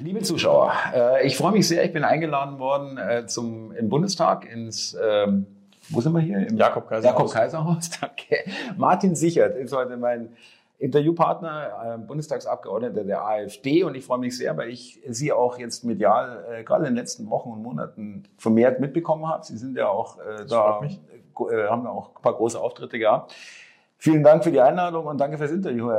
Liebe Zuschauer, äh, ich freue mich sehr. Ich bin eingeladen worden äh, zum im Bundestag ins ähm, wo sind wir hier? Im Jakob Kaiserhaus. Jakob Kaiserhaus, danke. Martin Sichert ist heute mein Interviewpartner, äh, Bundestagsabgeordneter der AfD und ich freue mich sehr, weil ich Sie auch jetzt medial gerade in den letzten Wochen und Monaten vermehrt mitbekommen habe. Sie sind ja auch da, haben ja auch ein paar große Auftritte gehabt. Vielen Dank für die Einladung und danke fürs Interview,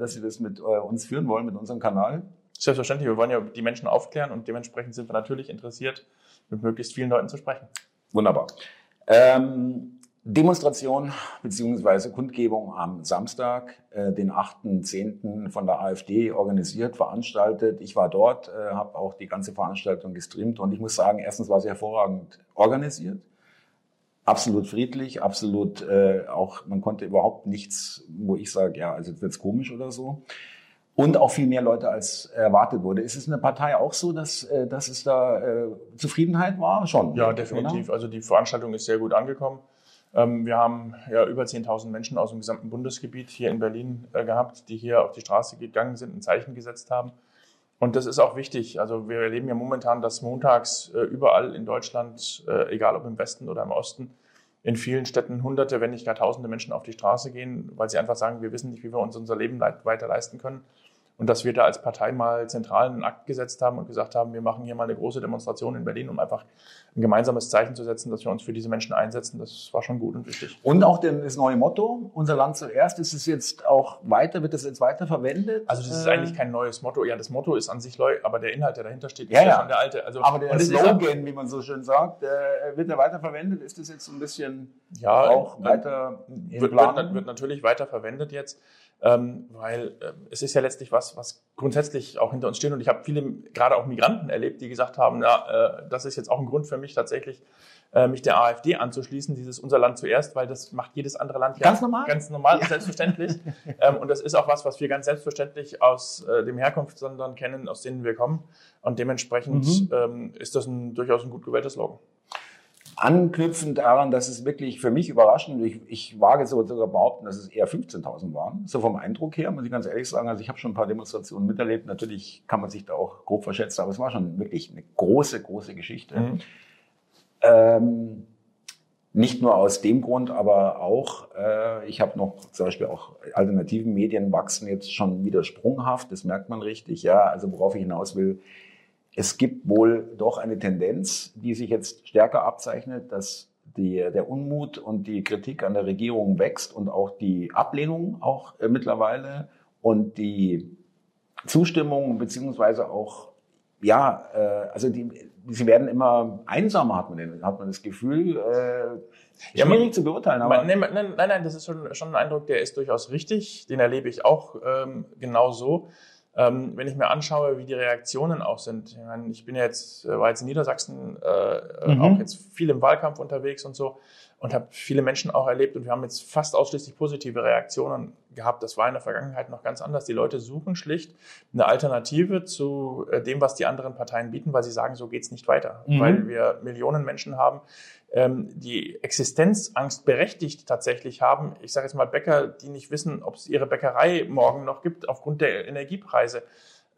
dass Sie das mit uns führen wollen, mit unserem Kanal. Selbstverständlich, wir wollen ja die Menschen aufklären und dementsprechend sind wir natürlich interessiert, mit möglichst vielen Leuten zu sprechen. Wunderbar. Ähm, Demonstration beziehungsweise Kundgebung am Samstag, äh, den 8.10. von der AfD organisiert, veranstaltet. Ich war dort, äh, habe auch die ganze Veranstaltung gestreamt und ich muss sagen, erstens war sie hervorragend organisiert, absolut friedlich, absolut äh, auch, man konnte überhaupt nichts, wo ich sage, ja, also jetzt wird's komisch oder so und auch viel mehr Leute als erwartet wurde. Ist es eine Partei auch so, dass, äh, dass es da äh, Zufriedenheit war? Schon. Ja, definitiv. Oder? Also die Veranstaltung ist sehr gut angekommen. Ähm, wir haben ja über 10.000 Menschen aus dem gesamten Bundesgebiet hier in Berlin äh, gehabt, die hier auf die Straße gegangen sind, ein Zeichen gesetzt haben. Und das ist auch wichtig. Also wir erleben ja momentan, dass montags überall in Deutschland, egal ob im Westen oder im Osten, in vielen Städten hunderte, wenn nicht gar tausende Menschen auf die Straße gehen, weil sie einfach sagen, wir wissen nicht, wie wir uns unser Leben weiter leisten können. Und dass wir da als Partei mal zentralen Akt gesetzt haben und gesagt haben, wir machen hier mal eine große Demonstration in Berlin, um einfach ein gemeinsames Zeichen zu setzen, dass wir uns für diese Menschen einsetzen, das war schon gut und wichtig. Und auch das neue Motto, unser Land zuerst, ist es jetzt auch weiter, wird das jetzt weiter verwendet? Also das ist eigentlich kein neues Motto. Ja, das Motto ist an sich neu, aber der Inhalt, der dahinter steht, ist ja, ja. schon der alte. Also, aber der Slogan, wie man so schön sagt, äh, wird er weiter verwendet? Ist das jetzt so ein bisschen ja, auch weiter wird, wird, wird natürlich weiter verwendet jetzt ähm, weil äh, es ist ja letztlich was, was grundsätzlich auch hinter uns steht. Und ich habe viele, gerade auch Migranten erlebt, die gesagt haben, ja, äh, das ist jetzt auch ein Grund für mich tatsächlich, äh, mich der AfD anzuschließen, dieses unser Land zuerst, weil das macht jedes andere Land ja ganz normal, ganz normal, ja. selbstverständlich. ähm, und das ist auch was, was wir ganz selbstverständlich aus äh, dem Herkunftsländern kennen, aus denen wir kommen. Und dementsprechend mhm. ähm, ist das ein durchaus ein gut gewähltes Slogan anknüpfend daran, dass es wirklich für mich überraschend, ich, ich wage sogar behaupten, dass es eher 15.000 waren. So vom Eindruck her, muss ich ganz ehrlich sagen. Also ich habe schon ein paar Demonstrationen miterlebt. Natürlich kann man sich da auch grob verschätzen, aber es war schon wirklich eine große, große Geschichte. Mhm. Ähm, nicht nur aus dem Grund, aber auch, äh, ich habe noch zum Beispiel auch alternativen Medien wachsen jetzt schon wieder sprunghaft, das merkt man richtig. Ja, also worauf ich hinaus will, es gibt wohl doch eine Tendenz, die sich jetzt stärker abzeichnet, dass die, der Unmut und die Kritik an der Regierung wächst und auch die Ablehnung auch äh, mittlerweile und die Zustimmung beziehungsweise auch ja, äh, also die, sie werden immer einsamer, hat man, den, hat man das Gefühl. Äh, ja, schwierig zu beurteilen. Aber nein, nein, nein, das ist schon, schon ein Eindruck, der ist durchaus richtig. Den erlebe ich auch ähm, genau so. Ähm, wenn ich mir anschaue, wie die Reaktionen auch sind, ich, meine, ich bin jetzt, äh, war jetzt in Niedersachsen äh, mhm. auch jetzt viel im Wahlkampf unterwegs und so und habe viele Menschen auch erlebt und wir haben jetzt fast ausschließlich positive Reaktionen gehabt. Das war in der Vergangenheit noch ganz anders. Die Leute suchen schlicht eine Alternative zu äh, dem, was die anderen Parteien bieten, weil sie sagen, so geht's nicht weiter. Mhm. Weil wir Millionen Menschen haben, ähm, die Existenzangst berechtigt tatsächlich haben. Ich sage jetzt mal Bäcker, die nicht wissen, ob es ihre Bäckerei morgen noch gibt aufgrund der Energiepreise.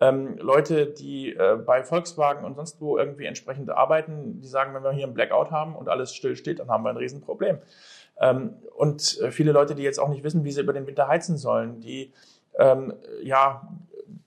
Ähm, Leute, die äh, bei Volkswagen und sonst wo irgendwie entsprechend arbeiten, die sagen, wenn wir hier einen Blackout haben und alles still steht, dann haben wir ein Riesenproblem. Ähm, und äh, viele Leute, die jetzt auch nicht wissen, wie sie über den Winter heizen sollen, die ähm, ja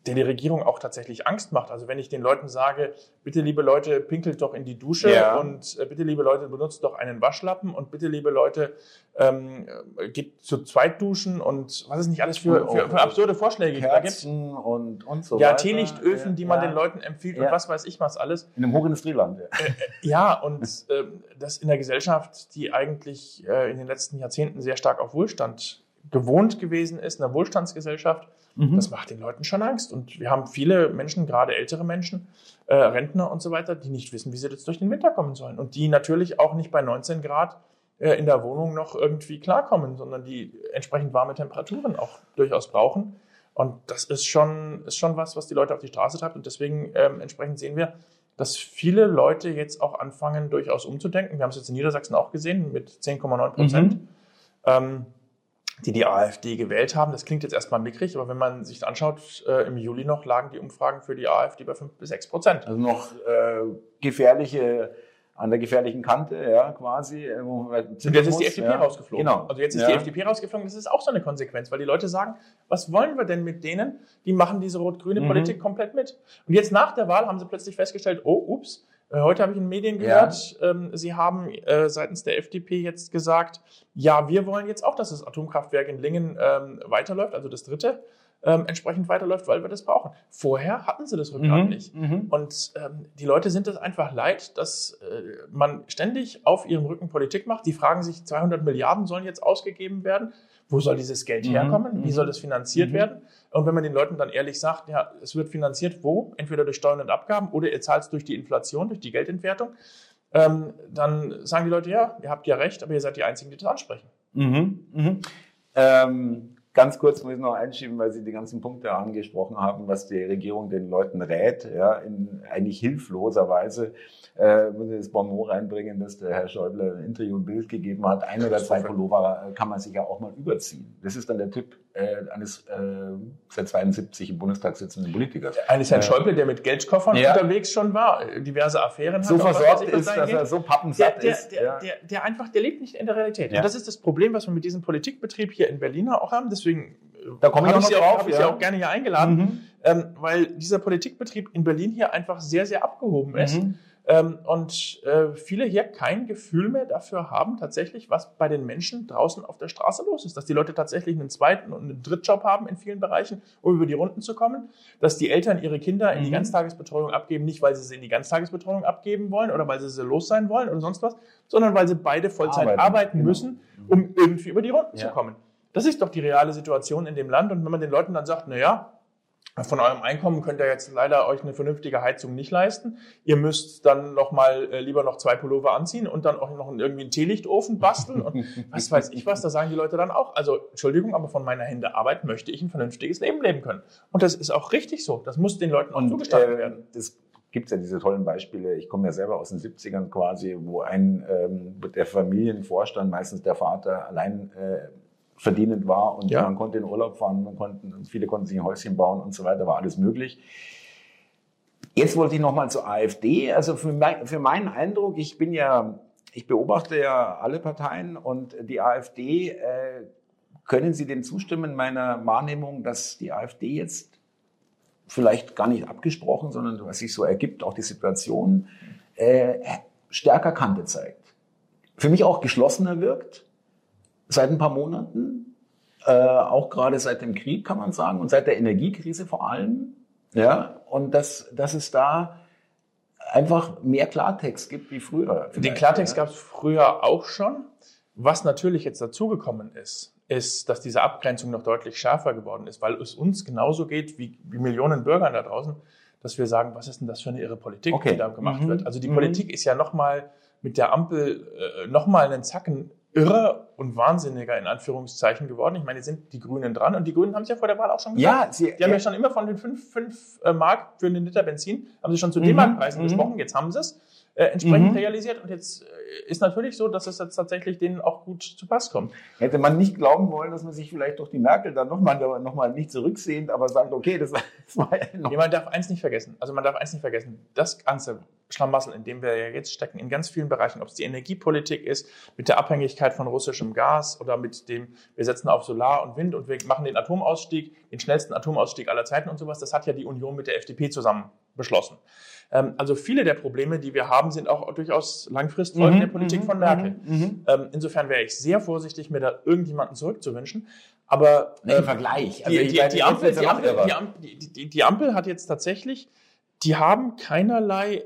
der die Regierung auch tatsächlich Angst macht. Also wenn ich den Leuten sage, bitte liebe Leute, pinkelt doch in die Dusche ja. und äh, bitte liebe Leute, benutzt doch einen Waschlappen und bitte liebe Leute, ähm, geht zu zweit duschen und was es nicht alles für, für, für absurde Vorschläge Kerzen da gibt. Und, und so ja, weiter. Teelichtöfen, die man ja. den Leuten empfiehlt ja. und was weiß ich was alles. In einem Hochindustrieland. Ja, äh, äh, ja und äh, das in der Gesellschaft, die eigentlich äh, in den letzten Jahrzehnten sehr stark auf Wohlstand gewohnt gewesen ist, einer Wohlstandsgesellschaft, Mhm. Das macht den Leuten schon Angst. Und wir haben viele Menschen, gerade ältere Menschen, äh, Rentner und so weiter, die nicht wissen, wie sie jetzt durch den Winter kommen sollen. Und die natürlich auch nicht bei 19 Grad äh, in der Wohnung noch irgendwie klarkommen, sondern die entsprechend warme Temperaturen auch durchaus brauchen. Und das ist schon, ist schon was, was die Leute auf die Straße treibt. Und deswegen ähm, entsprechend sehen wir, dass viele Leute jetzt auch anfangen, durchaus umzudenken. Wir haben es jetzt in Niedersachsen auch gesehen mit 10,9 Prozent. Mhm. Ähm, die die AfD gewählt haben. Das klingt jetzt erstmal mickrig, aber wenn man sich anschaut, äh, im Juli noch lagen die Umfragen für die AfD bei 5 bis 6 Prozent. Also noch äh, gefährliche an der gefährlichen Kante, ja, quasi. Äh, und jetzt ist die FDP ja. rausgeflogen. Genau. Also jetzt ist ja. die FDP rausgeflogen. Das ist auch so eine Konsequenz, weil die Leute sagen, was wollen wir denn mit denen? Die machen diese rot-grüne mhm. Politik komplett mit. Und jetzt nach der Wahl haben sie plötzlich festgestellt, oh, ups, Heute habe ich in den Medien gehört, ja. ähm, Sie haben äh, seitens der FDP jetzt gesagt, ja, wir wollen jetzt auch, dass das Atomkraftwerk in Lingen ähm, weiterläuft, also das dritte ähm, entsprechend weiterläuft, weil wir das brauchen. Vorher hatten sie das Rückgrat mhm. nicht. Mhm. Und ähm, die Leute sind es einfach leid, dass äh, man ständig auf ihrem Rücken Politik macht. Die fragen sich, 200 Milliarden sollen jetzt ausgegeben werden. Wo soll dieses Geld mhm. herkommen? Wie mhm. soll das finanziert mhm. werden? Und wenn man den Leuten dann ehrlich sagt, ja, es wird finanziert wo? Entweder durch Steuern und Abgaben oder ihr zahlt es durch die Inflation, durch die Geldentwertung. Ähm, dann sagen die Leute, ja, ihr habt ja recht, aber ihr seid die Einzigen, die das ansprechen. Mhm. Mhm. Ähm, Ganz kurz muss ich noch einschieben, weil Sie die ganzen Punkte angesprochen haben, was die Regierung den Leuten rät, ja, in eigentlich hilfloser Weise. Äh, muss ich das Bonmot reinbringen, dass der Herr Schäuble ein Interview ein Bild gegeben hat. Ein oder zwei Pullover äh, kann man sich ja auch mal überziehen. Das ist dann der Tipp äh, eines äh, seit 72 im Bundestag sitzenden Politikers. Eines Herrn äh, Schäuble, der mit Geldkoffern ja. unterwegs schon war, diverse Affären so hat. So versorgt ist, dass er so pappensatt der, der, ist. Der, ja. der, der, einfach, der lebt nicht in der Realität. Ja. Und das ist das Problem, was wir mit diesem Politikbetrieb hier in Berlin auch haben. Deswegen da komme ich, ich, Sie auch, hab ich Sie auch gerne hier eingeladen, mhm. ähm, weil dieser Politikbetrieb in Berlin hier einfach sehr, sehr abgehoben ist. Mhm. Ähm, und äh, viele hier kein Gefühl mehr dafür haben, tatsächlich, was bei den Menschen draußen auf der Straße los ist. Dass die Leute tatsächlich einen zweiten und einen Drittjob haben in vielen Bereichen, um über die Runden zu kommen. Dass die Eltern ihre Kinder in die mhm. Ganztagesbetreuung abgeben, nicht weil sie sie in die Ganztagesbetreuung abgeben wollen oder weil sie sie los sein wollen oder sonst was, sondern weil sie beide Vollzeit arbeiten, arbeiten genau. müssen, um irgendwie über die Runden ja. zu kommen. Das ist doch die reale Situation in dem Land. Und wenn man den Leuten dann sagt, na ja, von eurem Einkommen könnt ihr jetzt leider euch eine vernünftige Heizung nicht leisten. Ihr müsst dann noch mal äh, lieber noch zwei Pullover anziehen und dann auch noch irgendwie einen Teelichtofen basteln und was weiß ich was. Da sagen die Leute dann auch. Also Entschuldigung, aber von meiner Hände Arbeit möchte ich ein vernünftiges Leben leben können. Und das ist auch richtig so. Das muss den Leuten auch zugestanden äh, werden. Das gibt ja diese tollen Beispiele. Ich komme ja selber aus den 70ern quasi, wo ein ähm, der Familienvorstand, meistens der Vater, allein äh, verdienend war und ja. man konnte in Urlaub fahren, man konnten, viele konnten sich ein Häuschen bauen und so weiter, war alles möglich. Jetzt wollte ich nochmal zur AfD. Also für, mein, für meinen Eindruck, ich bin ja, ich beobachte ja alle Parteien und die AfD, äh, können Sie denn zustimmen meiner Wahrnehmung, dass die AfD jetzt vielleicht gar nicht abgesprochen, sondern was sich so ergibt, auch die Situation, äh, stärker Kante zeigt. Für mich auch geschlossener wirkt seit ein paar Monaten, äh, auch gerade seit dem Krieg kann man sagen und seit der Energiekrise vor allem. Ja, und dass, dass es da einfach mehr Klartext gibt wie früher. Den Klartext ja. gab es früher auch schon. Was natürlich jetzt dazugekommen ist, ist, dass diese Abgrenzung noch deutlich schärfer geworden ist, weil es uns genauso geht wie, wie Millionen Bürgern da draußen, dass wir sagen, was ist denn das für eine irre Politik, okay. die da gemacht mhm. wird. Also die mhm. Politik ist ja nochmal mit der Ampel äh, nochmal einen Zacken irrer und wahnsinniger in Anführungszeichen geworden. Ich meine, sind die Grünen dran und die Grünen haben es ja vor der Wahl auch schon gesagt. Ja, sie, die haben ja schon immer von den 5, 5 äh, Mark für einen Liter Benzin, haben sie schon zu mhm, D-Mark-Preisen mhm. gesprochen, jetzt haben sie es äh, entsprechend mhm. realisiert und jetzt äh, ist natürlich so, dass es jetzt tatsächlich denen auch gut zu Pass kommt. Hätte man nicht glauben wollen, dass man sich vielleicht durch die Merkel dann nochmal noch mal nicht zurücksehend, aber sagt, okay, das war ja noch. man darf eins nicht vergessen. Also man darf eins nicht vergessen. Das ganze Schlamassel, in dem wir ja jetzt stecken, in ganz vielen Bereichen, ob es die Energiepolitik ist, mit der Abhängigkeit von russischem Gas oder mit dem, wir setzen auf Solar und Wind und wir machen den Atomausstieg, den schnellsten Atomausstieg aller Zeiten und sowas, das hat ja die Union mit der FDP zusammen beschlossen. Ähm, also viele der Probleme, die wir haben, sind auch durchaus Langfristfolgen mhm, der Politik mhm, von Merkel. Mhm, mhm. Ähm, insofern wäre ich sehr vorsichtig, mir da irgendjemanden zurückzuwünschen. Aber nee, im Vergleich. Ampel, die Ampel hat jetzt tatsächlich die haben keinerlei äh,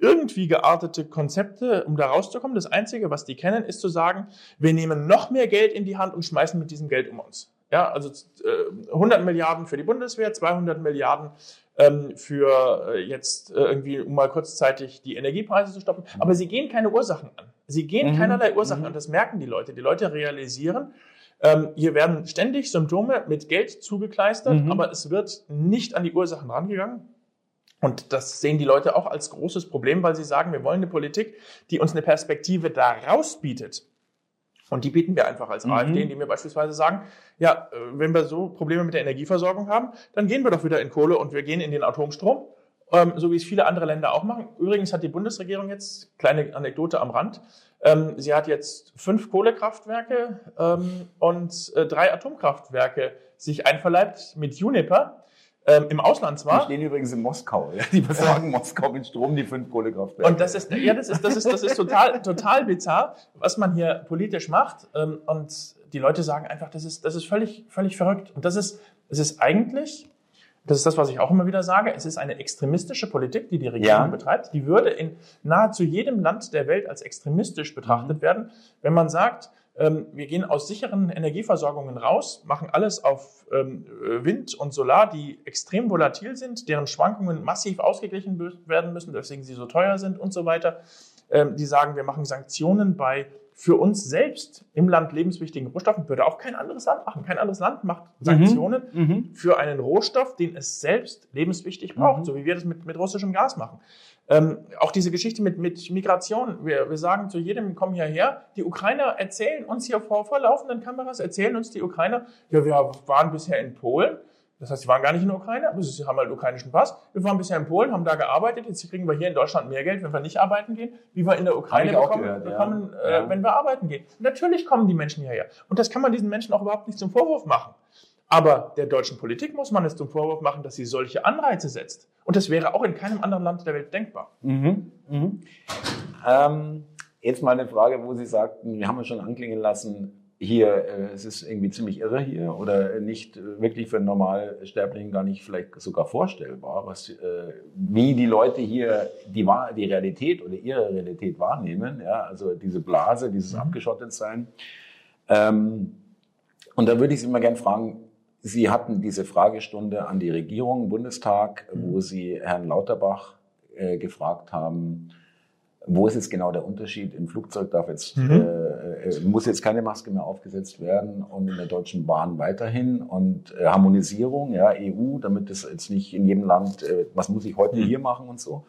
irgendwie geartete Konzepte, um da rauszukommen. Das Einzige, was die kennen, ist zu sagen, wir nehmen noch mehr Geld in die Hand und schmeißen mit diesem Geld um uns. Ja, also äh, 100 Milliarden für die Bundeswehr, 200 Milliarden ähm, für äh, jetzt äh, irgendwie, um mal kurzzeitig die Energiepreise zu stoppen. Aber sie gehen keine Ursachen an. Sie gehen mhm. keinerlei Ursachen mhm. an. Das merken die Leute. Die Leute realisieren, ähm, hier werden ständig Symptome mit Geld zugekleistert, mhm. aber es wird nicht an die Ursachen rangegangen. Und das sehen die Leute auch als großes Problem, weil sie sagen, wir wollen eine Politik, die uns eine Perspektive daraus bietet. Und die bieten wir einfach als mhm. AfD, indem wir beispielsweise sagen, ja, äh, wenn wir so Probleme mit der Energieversorgung haben, dann gehen wir doch wieder in Kohle und wir gehen in den Atomstrom, ähm, so wie es viele andere Länder auch machen. Übrigens hat die Bundesregierung jetzt, kleine Anekdote am Rand, ähm, sie hat jetzt fünf Kohlekraftwerke ähm, und äh, drei Atomkraftwerke sich einverleibt mit Juniper ähm, im Ausland zwar. Die stehen übrigens in Moskau. Ja? Die besorgen Moskau mit Strom, die fünf Kohlekraftwerke. Und das ist, ja, das ist, das ist, das ist total, total bizarr, was man hier politisch macht. Ähm, und die Leute sagen einfach, das ist, das ist völlig, völlig verrückt. Und das ist, es ist eigentlich, das ist das, was ich auch immer wieder sage, es ist eine extremistische Politik, die die Regierung ja. betreibt. Die würde in nahezu jedem Land der Welt als extremistisch betrachtet mhm. werden, wenn man sagt, wir gehen aus sicheren Energieversorgungen raus, machen alles auf ähm, Wind und Solar, die extrem volatil sind, deren Schwankungen massiv ausgeglichen werden müssen, deswegen sie so teuer sind und so weiter. Ähm, die sagen, wir machen Sanktionen bei für uns selbst im Land lebenswichtigen Rohstoffen, würde auch kein anderes Land machen. Kein anderes Land macht mhm. Sanktionen mhm. für einen Rohstoff, den es selbst lebenswichtig braucht, mhm. so wie wir das mit, mit russischem Gas machen. Ähm, auch diese Geschichte mit, mit Migration. Wir, wir sagen zu jedem, komm hierher. Die Ukrainer erzählen uns hier vor, vor laufenden Kameras, erzählen uns die Ukrainer, ja, wir waren bisher in Polen. Das heißt, sie waren gar nicht in der Ukraine, aber sie haben halt ukrainischen Pass. Wir waren bisher in Polen, haben da gearbeitet. Jetzt kriegen wir hier in Deutschland mehr Geld, wenn wir nicht arbeiten gehen, wie wir in der Ukraine bekommen, gehört, bekommen ja. Äh, ja. wenn wir arbeiten gehen. natürlich kommen die Menschen hierher. Und das kann man diesen Menschen auch überhaupt nicht zum Vorwurf machen. Aber der deutschen Politik muss man es zum Vorwurf machen, dass sie solche Anreize setzt. Und das wäre auch in keinem anderen Land der Welt denkbar. Mhm. Mhm. Ähm, jetzt mal eine Frage, wo Sie sagten, wir haben es schon anklingen lassen, hier, äh, es ist irgendwie ziemlich irre hier oder nicht wirklich für einen Normalsterblichen gar nicht vielleicht sogar vorstellbar, was, äh, wie die Leute hier die, die Realität oder ihre Realität wahrnehmen. Ja, also diese Blase, dieses mhm. Abgeschottetsein. Ähm, und da würde ich Sie mal gerne fragen, Sie hatten diese Fragestunde an die Regierung, Bundestag, wo mhm. Sie Herrn Lauterbach äh, gefragt haben, wo ist jetzt genau der Unterschied? Im Flugzeug darf jetzt, mhm. äh, äh muss jetzt keine Maske mehr aufgesetzt werden und in der Deutschen Bahn weiterhin und äh, Harmonisierung, ja, EU, damit es jetzt nicht in jedem Land, äh, was muss ich heute mhm. hier machen und so.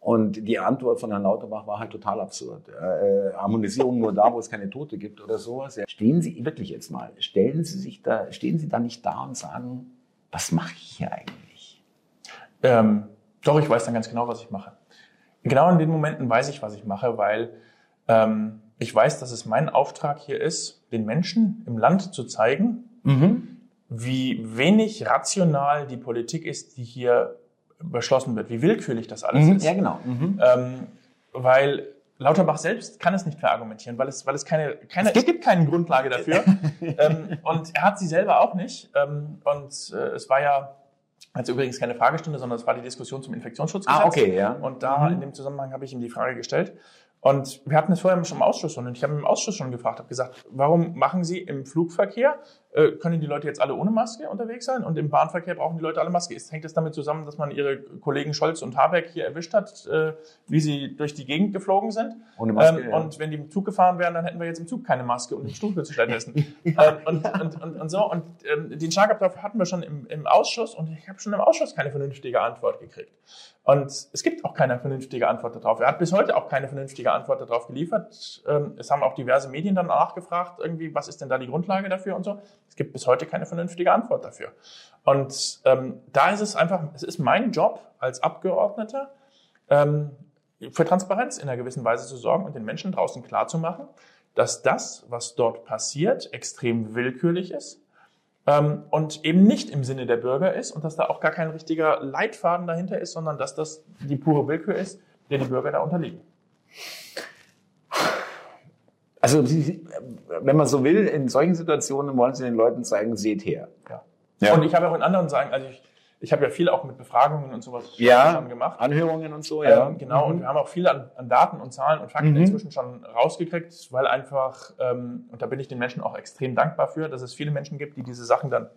Und die Antwort von Herrn Lauterbach war halt total absurd. Äh, Harmonisierung nur da, wo es keine Tote gibt oder sowas. Ja. Stehen Sie wirklich jetzt mal, stellen Sie sich da, stehen Sie da nicht da und sagen, was mache ich hier eigentlich? Ähm, doch, ich weiß dann ganz genau, was ich mache. Genau in den Momenten weiß ich, was ich mache, weil ähm, ich weiß, dass es mein Auftrag hier ist, den Menschen im Land zu zeigen, mhm. wie wenig rational die Politik ist, die hier beschlossen wird, wie willkürlich das alles mhm, ist. Ja, genau. Mhm. Ähm, weil Lauterbach selbst kann es nicht verargumentieren, weil es, weil es keine, keine es, gibt, es gibt keine Grundlage dafür. ähm, und er hat sie selber auch nicht. Ähm, und äh, es war ja also übrigens keine Fragestunde, sondern es war die Diskussion zum Infektionsschutzgesetz. Ah, okay, ja. Und da mhm. in dem Zusammenhang habe ich ihm die Frage gestellt. Und wir hatten es vorher schon im Ausschuss und ich habe im Ausschuss schon gefragt, habe gesagt, warum machen Sie im Flugverkehr können die Leute jetzt alle ohne Maske unterwegs sein und im Bahnverkehr brauchen die Leute alle Maske. Ist, hängt das damit zusammen, dass man ihre Kollegen Scholz und Habeck hier erwischt hat, äh, wie sie durch die Gegend geflogen sind? Ohne Maske, ähm, ja. Und wenn die im Zug gefahren wären, dann hätten wir jetzt im Zug keine Maske und im Stuhl stattdessen. ähm, und, und, und, und, so. Und ähm, den Schlagabtausch hatten wir schon im, im Ausschuss und ich habe schon im Ausschuss keine vernünftige Antwort gekriegt. Und es gibt auch keine vernünftige Antwort darauf. Er hat bis heute auch keine vernünftige Antwort darauf geliefert. Ähm, es haben auch diverse Medien dann nachgefragt, irgendwie, was ist denn da die Grundlage dafür und so. Es gibt bis heute keine vernünftige Antwort dafür. Und ähm, da ist es einfach, es ist mein Job als Abgeordneter, ähm, für Transparenz in einer gewissen Weise zu sorgen und den Menschen draußen klarzumachen, dass das, was dort passiert, extrem willkürlich ist ähm, und eben nicht im Sinne der Bürger ist und dass da auch gar kein richtiger Leitfaden dahinter ist, sondern dass das die pure Willkür ist, der die Bürger da unterliegen. Also, wenn man so will, in solchen Situationen wollen Sie den Leuten zeigen, seht her. Ja. ja. Und ich habe auch in anderen sagen, also ich, ich habe ja viel auch mit Befragungen und sowas ja, schon gemacht. Anhörungen und so, ja. Ähm, genau, mhm. und wir haben auch viel an, an, Daten und Zahlen und Fakten mhm. inzwischen schon rausgekriegt, weil einfach, ähm, und da bin ich den Menschen auch extrem dankbar für, dass es viele Menschen gibt, die diese Sachen dann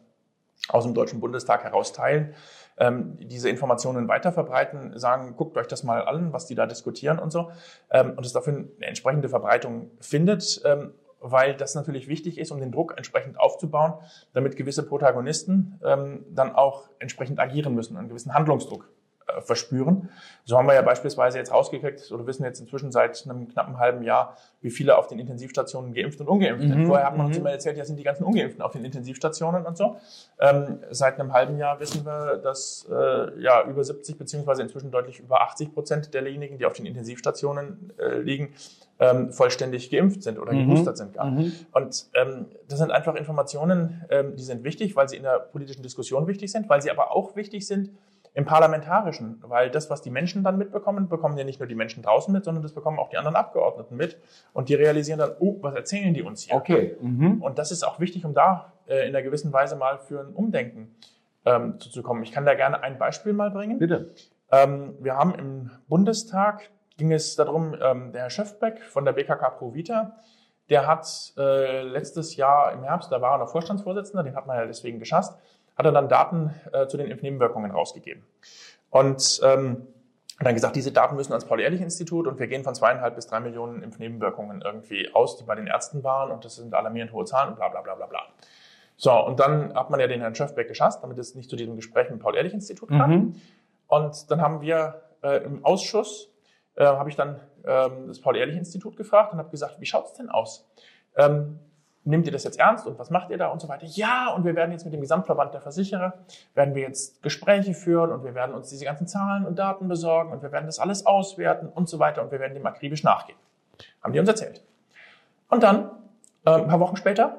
aus dem Deutschen Bundestag herausteilen ähm, diese Informationen weiterverbreiten, sagen, guckt euch das mal an, was die da diskutieren und so, ähm, und es dafür eine entsprechende Verbreitung findet, ähm, weil das natürlich wichtig ist, um den Druck entsprechend aufzubauen, damit gewisse Protagonisten ähm, dann auch entsprechend agieren müssen, einen gewissen Handlungsdruck äh, verspüren. So haben wir ja beispielsweise jetzt rausgekriegt, oder wissen jetzt inzwischen seit einem knappen halben Jahr, wie viele auf den Intensivstationen geimpft und ungeimpft sind. Mhm. Vorher hat man uns mhm. immer erzählt, ja sind die ganzen Ungeimpften auf den Intensivstationen und so. Ähm, seit einem halben Jahr wissen wir, dass äh, ja über 70 beziehungsweise inzwischen deutlich über 80 Prozent derjenigen, die auf den Intensivstationen äh, liegen, ähm, vollständig geimpft sind oder mhm. geboostert sind gar. Mhm. Und ähm, das sind einfach Informationen, ähm, die sind wichtig, weil sie in der politischen Diskussion wichtig sind, weil sie aber auch wichtig sind, im Parlamentarischen, weil das, was die Menschen dann mitbekommen, bekommen ja nicht nur die Menschen draußen mit, sondern das bekommen auch die anderen Abgeordneten mit und die realisieren dann, oh, was erzählen die uns hier? Okay. Mhm. Und das ist auch wichtig, um da äh, in einer gewissen Weise mal für ein Umdenken ähm, zuzukommen. Ich kann da gerne ein Beispiel mal bringen. Bitte. Ähm, wir haben im Bundestag, ging es darum, ähm, der Herr Schöfbeck von der BKK Pro Vita, der hat äh, letztes Jahr im Herbst, da war er noch Vorstandsvorsitzender, den hat man ja deswegen geschasst, hat er dann Daten äh, zu den Impfnebenwirkungen rausgegeben. Und ähm, dann gesagt, diese Daten müssen ans Paul-Ehrlich-Institut und wir gehen von zweieinhalb bis drei Millionen Impfnebenwirkungen irgendwie aus, die bei den Ärzten waren und das sind alarmierend hohe Zahlen und bla bla bla bla bla. So, und dann hat man ja den Herrn Schöfbeck geschasst, damit es nicht zu diesem Gespräch mit dem Paul-Ehrlich-Institut kam. Mhm. Und dann haben wir äh, im Ausschuss, äh, habe ich dann ähm, das Paul-Ehrlich-Institut gefragt und habe gesagt, wie schaut's denn aus? Ähm, nehmt ihr das jetzt ernst und was macht ihr da und so weiter? Ja, und wir werden jetzt mit dem Gesamtverband der Versicherer, werden wir jetzt Gespräche führen und wir werden uns diese ganzen Zahlen und Daten besorgen und wir werden das alles auswerten und so weiter und wir werden dem akribisch nachgehen. Haben die uns erzählt. Und dann, äh, ein paar Wochen später,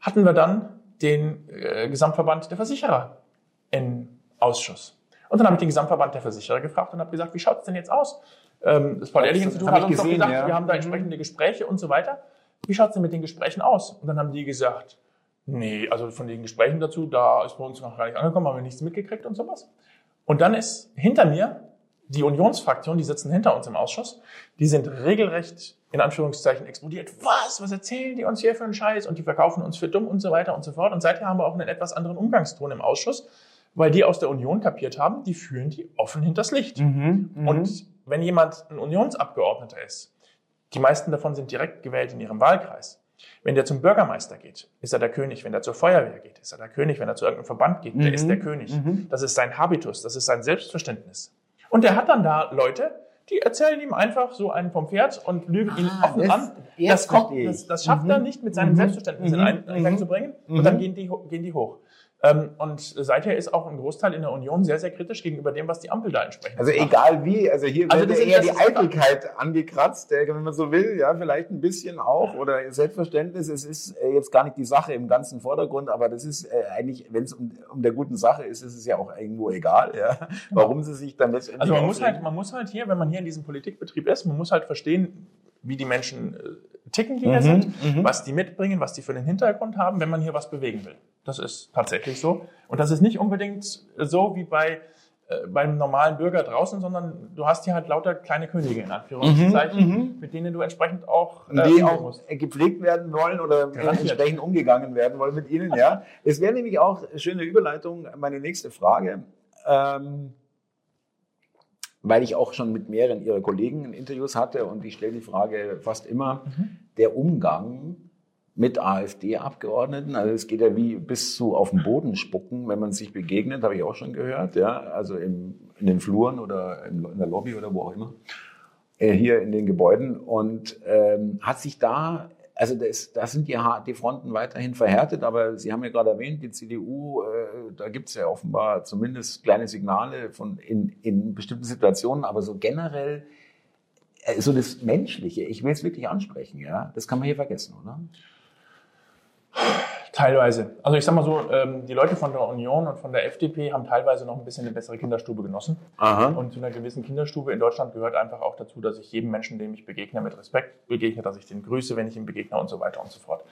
hatten wir dann den äh, Gesamtverband der Versicherer in Ausschuss. Und dann habe ich den Gesamtverband der Versicherer gefragt und habe gesagt, wie schaut es denn jetzt aus? Ähm, das Paul-Ehrlich-Institut hat uns gesehen, doch gesagt, ja. wir haben da entsprechende Gespräche und so weiter wie schaut's denn mit den Gesprächen aus? Und dann haben die gesagt, nee, also von den Gesprächen dazu, da ist bei uns noch gar nicht angekommen, haben wir nichts mitgekriegt und sowas. Und dann ist hinter mir die Unionsfraktion, die sitzen hinter uns im Ausschuss, die sind regelrecht in Anführungszeichen explodiert. Was? Was erzählen die uns hier für einen Scheiß? Und die verkaufen uns für dumm und so weiter und so fort. Und seither haben wir auch einen etwas anderen Umgangston im Ausschuss, weil die aus der Union kapiert haben, die führen die offen hinters Licht. Mhm, mhm. und wenn jemand ein Unionsabgeordneter ist, die meisten davon sind direkt gewählt in ihrem Wahlkreis. Wenn der zum Bürgermeister geht, ist er der König. Wenn er zur Feuerwehr geht, ist er der König. Wenn er zu irgendeinem Verband geht, mhm. der ist der König. Mhm. Das ist sein Habitus, das ist sein Selbstverständnis. Und der hat dann da Leute, die erzählen ihm einfach so einen vom Pferd und lügen ihn ah, offen das, an. Das, kommt, das, das schafft mhm. er nicht mit seinem mhm. Selbstverständnis in mhm. Einklang zu bringen. Und dann mhm. gehen die, gehen die hoch. Ähm, und seither ist auch ein Großteil in der Union sehr, sehr kritisch gegenüber dem, was die Ampel da entsprechend Also macht. egal wie, also hier also wird eher die Eitelkeit angekratzt, wenn man so will, ja, vielleicht ein bisschen auch, oder Selbstverständnis, es ist äh, jetzt gar nicht die Sache im ganzen Vordergrund, aber das ist äh, eigentlich, wenn es um, um der guten Sache ist, ist es ja auch irgendwo egal, ja, warum sie sich dann letztendlich... Also man muss halt, man muss halt hier, wenn man hier in diesem Politikbetrieb ist, man muss halt verstehen, wie die Menschen äh, ticken, die mhm, hier sind, mhm. was die mitbringen, was die für den Hintergrund haben, wenn man hier was bewegen will. Das ist tatsächlich so. Und das ist nicht unbedingt so wie bei äh, beim normalen Bürger draußen, sondern du hast hier halt lauter kleine Könige in Anführungszeichen, mhm, mhm. mit denen du entsprechend auch äh, die auch musst. gepflegt werden wollen oder entsprechend umgegangen werden wollen mit ihnen. Ja, es wäre nämlich auch eine schöne Überleitung. Meine nächste Frage, ähm, weil ich auch schon mit mehreren ihrer Kollegen Interviews hatte und ich stelle die Frage fast immer: mhm. Der Umgang mit AfD-Abgeordneten. Also es geht ja wie bis zu auf den Boden spucken, wenn man sich begegnet, habe ich auch schon gehört, ja, also im, in den Fluren oder in der Lobby oder wo auch immer, äh, hier in den Gebäuden und ähm, hat sich da, also das, da sind die, die Fronten weiterhin verhärtet, aber Sie haben ja gerade erwähnt, die CDU, äh, da gibt es ja offenbar zumindest kleine Signale von in, in bestimmten Situationen, aber so generell äh, so das Menschliche, ich will es wirklich ansprechen, ja, das kann man hier vergessen, oder? Teilweise. Also ich sag mal so, ähm, die Leute von der Union und von der FDP haben teilweise noch ein bisschen eine bessere Kinderstube genossen. Aha. Und zu einer gewissen Kinderstube in Deutschland gehört einfach auch dazu, dass ich jedem Menschen, dem ich begegne, mit Respekt begegne, dass ich den grüße, wenn ich ihn begegne und so weiter und so fort.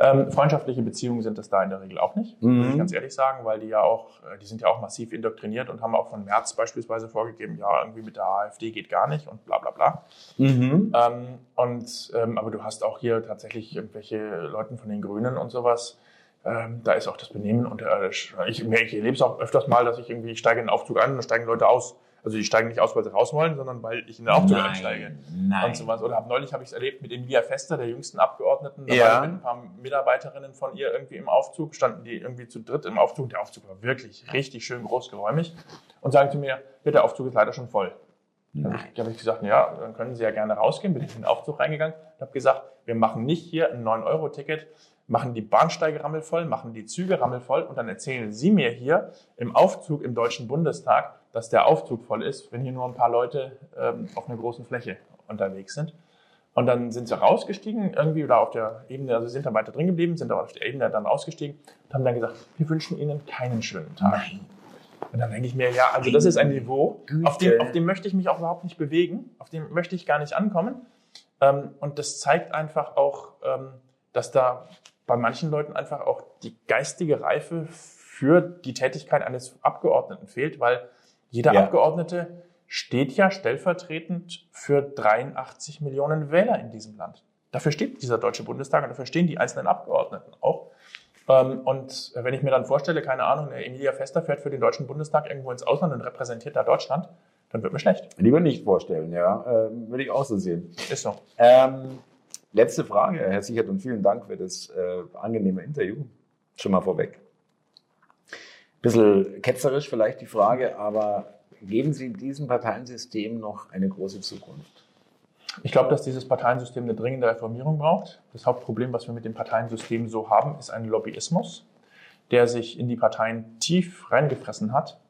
Ähm, freundschaftliche Beziehungen sind das da in der Regel auch nicht, mhm. muss ich ganz ehrlich sagen, weil die ja auch, äh, die sind ja auch massiv indoktriniert und haben auch von März beispielsweise vorgegeben, ja, irgendwie mit der AfD geht gar nicht und bla bla bla. Mhm. Ähm, und ähm, aber du hast auch hier tatsächlich irgendwelche Leute von den Grünen und sowas, ähm, da ist auch das Benehmen und äh, ich, ich erlebe es auch öfters mal, dass ich irgendwie, ich steige in den Aufzug ein und dann steigen Leute aus. Also die steigen nicht aus, weil sie raus wollen, sondern weil ich in den Aufzug nein, einsteige. Nein. Und sowas. Oder hab, neulich habe ich es erlebt mit Emilia Fester, der jüngsten Abgeordneten. Da ja. mit ein paar Mitarbeiterinnen von ihr irgendwie im Aufzug, standen die irgendwie zu dritt im Aufzug. Der Aufzug war wirklich richtig schön groß, geräumig. Und sagen zu mir, der Aufzug ist leider schon voll. Da habe ich, hab ich gesagt, ja, dann können Sie ja gerne rausgehen. Bin ich in den Aufzug reingegangen und habe gesagt, wir machen nicht hier ein 9-Euro-Ticket, machen die Bahnsteige rammelvoll, machen die Züge rammelvoll und dann erzählen Sie mir hier im Aufzug im Deutschen Bundestag, dass der Aufzug voll ist, wenn hier nur ein paar Leute ähm, auf einer großen Fläche unterwegs sind. Und dann sind sie rausgestiegen, irgendwie da auf der Ebene, also sind dann weiter drin geblieben, sind auf der Ebene dann rausgestiegen und haben dann gesagt, wir wünschen Ihnen keinen schönen Tag. Nein. Und dann denke ich mir, ja, also das ist ein Niveau, auf dem, auf dem möchte ich mich auch überhaupt nicht bewegen, auf dem möchte ich gar nicht ankommen. Ähm, und das zeigt einfach auch, ähm, dass da bei manchen Leuten einfach auch die geistige Reife für die Tätigkeit eines Abgeordneten fehlt, weil jeder ja. Abgeordnete steht ja stellvertretend für 83 Millionen Wähler in diesem Land. Dafür steht dieser Deutsche Bundestag und dafür stehen die einzelnen Abgeordneten auch. Ähm, und wenn ich mir dann vorstelle, keine Ahnung, Emilia Fester fährt für den Deutschen Bundestag irgendwo ins Ausland und repräsentiert da Deutschland, dann wird mir schlecht. Lieber nicht vorstellen, ja. Ähm, würde ich auch so sehen. Ist so. Ähm, letzte Frage, Herr Sichert, und vielen Dank für das äh, angenehme Interview. Schon mal vorweg. Bisschen ketzerisch vielleicht die Frage, aber geben Sie diesem Parteiensystem noch eine große Zukunft? Ich glaube, dass dieses Parteiensystem eine dringende Reformierung braucht. Das Hauptproblem, was wir mit dem Parteiensystem so haben, ist ein Lobbyismus, der sich in die Parteien tief reingefressen hat,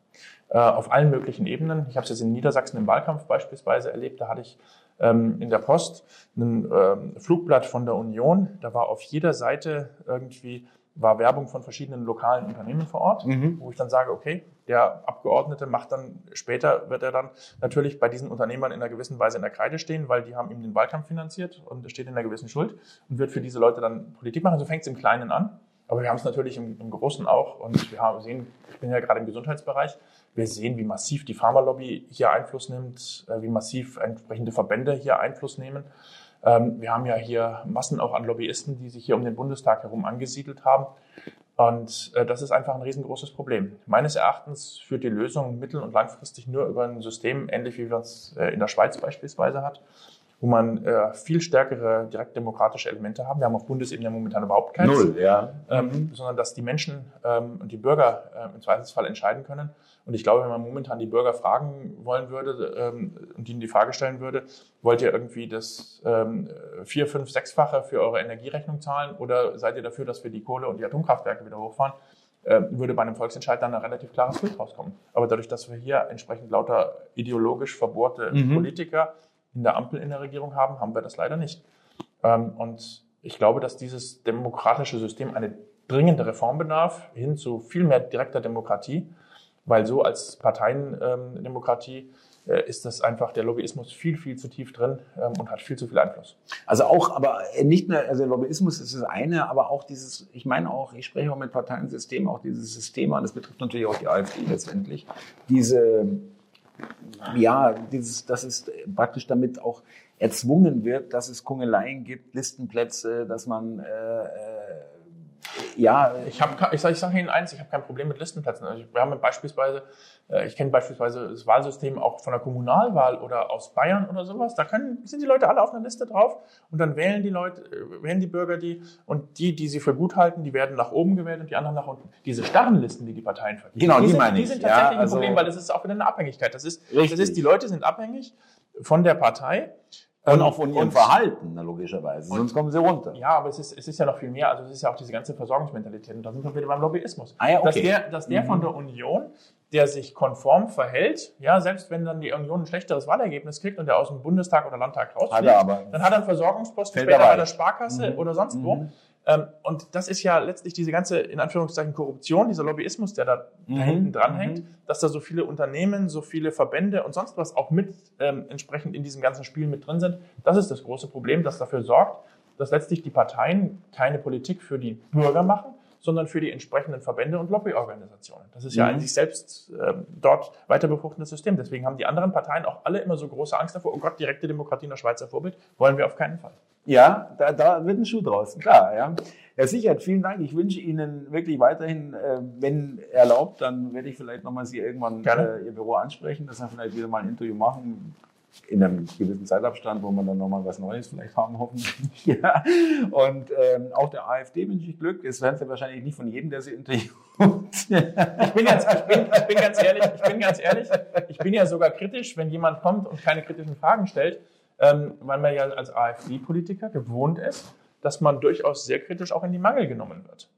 äh, auf allen möglichen Ebenen. Ich habe es jetzt in Niedersachsen im Wahlkampf beispielsweise erlebt. Da hatte ich ähm, in der Post ein ähm, Flugblatt von der Union. Da war auf jeder Seite irgendwie war Werbung von verschiedenen lokalen Unternehmen vor Ort, mhm. wo ich dann sage, okay, der Abgeordnete macht dann später, wird er dann natürlich bei diesen Unternehmern in einer gewissen Weise in der Kreide stehen, weil die haben ihm den Wahlkampf finanziert und steht in einer gewissen Schuld und wird für diese Leute dann Politik machen. So fängt es im Kleinen an. Aber wir haben es natürlich im, im Großen auch und wir haben sehen, ich bin ja gerade im Gesundheitsbereich, wir sehen, wie massiv die Pharmalobby hier Einfluss nimmt, äh, wie massiv entsprechende Verbände hier Einfluss nehmen. Ähm, wir haben ja hier Massen auch an Lobbyisten, die sich hier um den Bundestag herum angesiedelt haben. Und äh, das ist einfach ein riesengroßes Problem. Meines Erachtens führt die Lösung mittel- und langfristig nur über ein System, ähnlich wie wir es äh, in der Schweiz beispielsweise hat, wo man äh, viel stärkere direktdemokratische Elemente haben. Wir haben auf Bundesebene momentan überhaupt keins. Null, ja. Ähm. Sondern dass die Menschen ähm, und die Bürger äh, im Zweifelsfall entscheiden können. Und ich glaube, wenn man momentan die Bürger fragen wollen würde ähm, und ihnen die Frage stellen würde, wollt ihr irgendwie das ähm, vier, fünf, sechsfache für eure Energierechnung zahlen oder seid ihr dafür, dass wir die Kohle- und die Atomkraftwerke wieder hochfahren? Äh, würde bei einem Volksentscheid dann ein relativ klares Bild rauskommen. Aber dadurch, dass wir hier entsprechend lauter ideologisch verbohrte mhm. Politiker in der Ampel in der Regierung haben, haben wir das leider nicht. Ähm, und ich glaube, dass dieses demokratische System eine dringende Reform bedarf, hin zu viel mehr direkter Demokratie, weil so als Parteiendemokratie äh, ist das einfach der Lobbyismus viel, viel zu tief drin ähm, und hat viel zu viel Einfluss. Also auch, aber nicht nur, also Lobbyismus ist das eine, aber auch dieses, ich meine auch, ich spreche auch mit Parteiensystemen, auch dieses System an, das betrifft natürlich auch die AfD letztendlich, diese ja, dieses, dass es praktisch damit auch erzwungen wird, dass es Kungeleien gibt, Listenplätze, dass man äh, äh ja. Ich habe, ich sage ich sag Ihnen eins, ich habe kein Problem mit Listenplätzen. Also wir haben beispielsweise äh, ich kenne beispielsweise das Wahlsystem auch von der Kommunalwahl oder aus Bayern oder sowas. Da können, sind die Leute alle auf einer Liste drauf und dann wählen die Leute, äh, wählen die Bürger die und die, die sie für gut halten, die werden nach oben gewählt und die anderen nach unten. Diese starren Listen, die die Parteien vergeben, genau, die, die sind, meine ich. Die sind tatsächlich ja, also ein Problem, weil das ist auch wieder eine Abhängigkeit. Das ist, richtig. das ist, die Leute sind abhängig von der Partei und auch von ihrem Verhalten, logischerweise. Sonst kommen sie runter. Ja, aber es ist, es ist ja noch viel mehr. Also es ist ja auch diese ganze Versorgungsmentalität. Und da sind wir wieder beim Lobbyismus. Ah, ja, okay. Dass der, dass der mhm. von der Union, der sich konform verhält, ja, selbst wenn dann die Union ein schlechteres Wahlergebnis kriegt und der aus dem Bundestag oder Landtag rausfliegt, dann hat er einen Versorgungsposten später bei der Sparkasse mhm. oder sonst mhm. wo. Ähm, und das ist ja letztlich diese ganze, in Anführungszeichen, Korruption, dieser Lobbyismus, der da, mhm. da hinten dranhängt, mhm. dass da so viele Unternehmen, so viele Verbände und sonst was auch mit ähm, entsprechend in diesem ganzen Spiel mit drin sind. Das ist das große Problem, das dafür sorgt, dass letztlich die Parteien keine Politik für die Bürger machen, sondern für die entsprechenden Verbände und Lobbyorganisationen. Das ist ja mhm. ein sich selbst äh, dort weiter befruchtendes System. Deswegen haben die anderen Parteien auch alle immer so große Angst davor, oh Gott, direkte Demokratie nach Schweizer Vorbild, wollen wir auf keinen Fall. Ja, da, da wird ein Schuh draus, klar. Ja. Herr Sichert, vielen Dank. Ich wünsche Ihnen wirklich weiterhin, äh, wenn erlaubt, dann werde ich vielleicht nochmal Sie irgendwann äh, Ihr Büro ansprechen, dass wir vielleicht wieder mal ein Interview machen in einem gewissen Zeitabstand, wo man dann nochmal was Neues vielleicht haben, hoffentlich. ja. Und ähm, auch der AfD wünsche ich Glück. Es werden sie wahrscheinlich nicht von jedem, der sie interviewt. ich, bin ganz, ich, bin, ich bin ganz ehrlich, ich bin ganz ehrlich, ich bin ja sogar kritisch, wenn jemand kommt und keine kritischen Fragen stellt, ähm, weil man ja als AfD-Politiker gewohnt ist, dass man durchaus sehr kritisch auch in die Mangel genommen wird.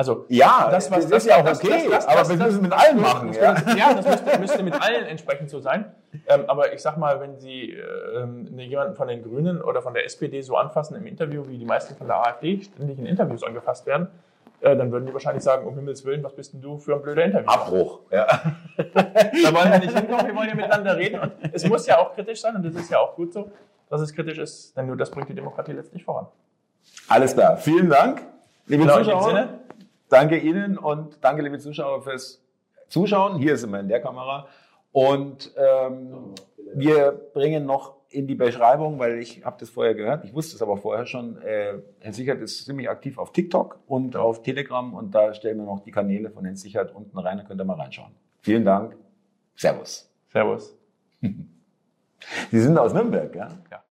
Also ja, das, was, das ist ja auch okay, das, das, aber wir müssen mit allen machen. Ja, ja das müsste, müsste, mit allen entsprechend so sein. Ähm, aber ich sag mal, wenn Sie ähm, jemanden von den Grünen oder von der SPD so anfassen im Interview, wie die meisten von der AfD ständig in Interviews angefasst werden, äh, dann würden die wahrscheinlich sagen, um Himmels Willen, was bist denn du für ein blöder Interview? Abbruch, ja. da wollen wir nicht hinkommen, wir wollen ja miteinander reden. Und es muss ja auch kritisch sein und das ist ja auch gut so, dass es kritisch ist, denn nur das bringt die Demokratie letztlich voran. Alles klar, vielen Dank. Liebe genau, Zuschauer, Danke Ihnen und danke, liebe Zuschauer, fürs Zuschauen. Hier sind wir in der Kamera. Und ähm, wir bringen noch in die Beschreibung, weil ich habe das vorher gehört, ich wusste es aber vorher schon, äh, Herr Sichert ist ziemlich aktiv auf TikTok und auf Telegram und da stellen wir noch die Kanäle von Herrn Sichert unten rein, da könnt ihr mal reinschauen. Vielen Dank. Servus. Servus. Sie sind aus Nürnberg, ja? Ja.